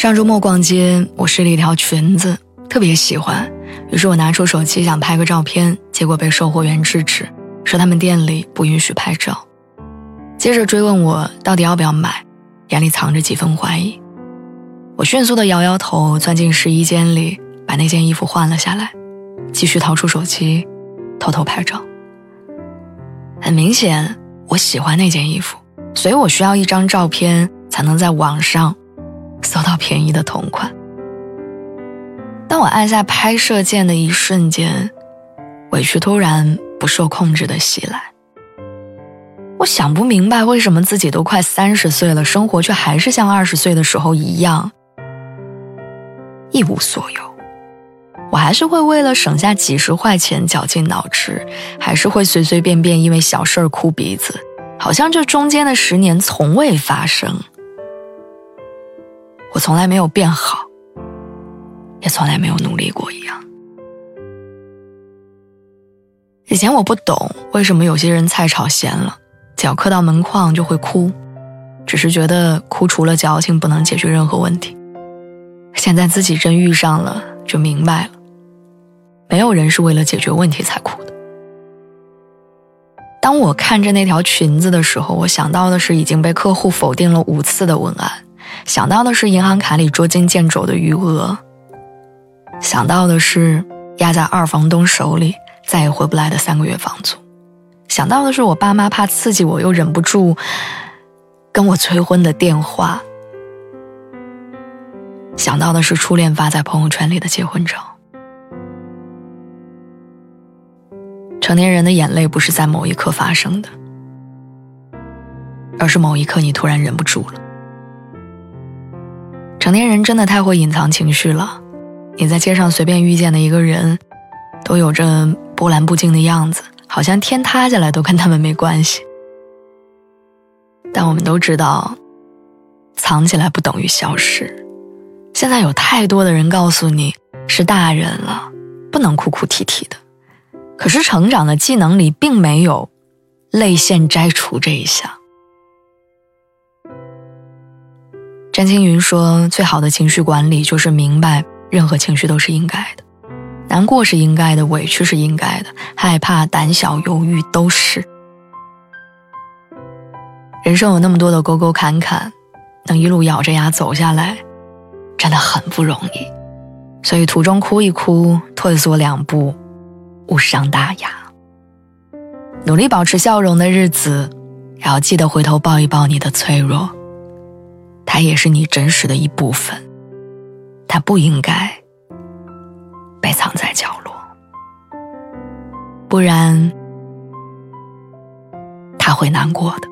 上周末逛街，我试了一条裙子，特别喜欢，于是我拿出手机想拍个照片，结果被售货员制止，说他们店里不允许拍照。接着追问我到底要不要买，眼里藏着几分怀疑。我迅速的摇摇头，钻进试衣间里，把那件衣服换了下来，继续掏出手机，偷偷拍照。很明显，我喜欢那件衣服，所以我需要一张照片才能在网上。便宜的同款。当我按下拍摄键的一瞬间，委屈突然不受控制的袭来。我想不明白为什么自己都快三十岁了，生活却还是像二十岁的时候一样一无所有。我还是会为了省下几十块钱绞尽脑汁，还是会随随便便因为小事儿哭鼻子，好像这中间的十年从未发生。我从来没有变好，也从来没有努力过一样。以前我不懂为什么有些人菜炒咸了，脚磕到门框就会哭，只是觉得哭除了矫情不能解决任何问题。现在自己真遇上了，就明白了，没有人是为了解决问题才哭的。当我看着那条裙子的时候，我想到的是已经被客户否定了五次的文案。想到的是银行卡里捉襟见肘的余额，想到的是压在二房东手里再也回不来的三个月房租，想到的是我爸妈怕刺激我又忍不住跟我催婚的电话，想到的是初恋发在朋友圈里的结婚照。成年人的眼泪不是在某一刻发生的，而是某一刻你突然忍不住了。成年人真的太会隐藏情绪了，你在街上随便遇见的一个人，都有着波澜不惊的样子，好像天塌下来都跟他们没关系。但我们都知道，藏起来不等于消失。现在有太多的人告诉你是大人了，不能哭哭啼啼的，可是成长的技能里并没有泪腺摘除这一项。詹青云说：“最好的情绪管理就是明白，任何情绪都是应该的，难过是应该的，委屈是应该的，害怕、胆小、犹豫都是。人生有那么多的沟沟坎坎，能一路咬着牙走下来，真的很不容易。所以途中哭一哭，退缩两步，无伤大雅。努力保持笑容的日子，也要记得回头抱一抱你的脆弱。”他也是你真实的一部分，他不应该被藏在角落，不然他会难过的。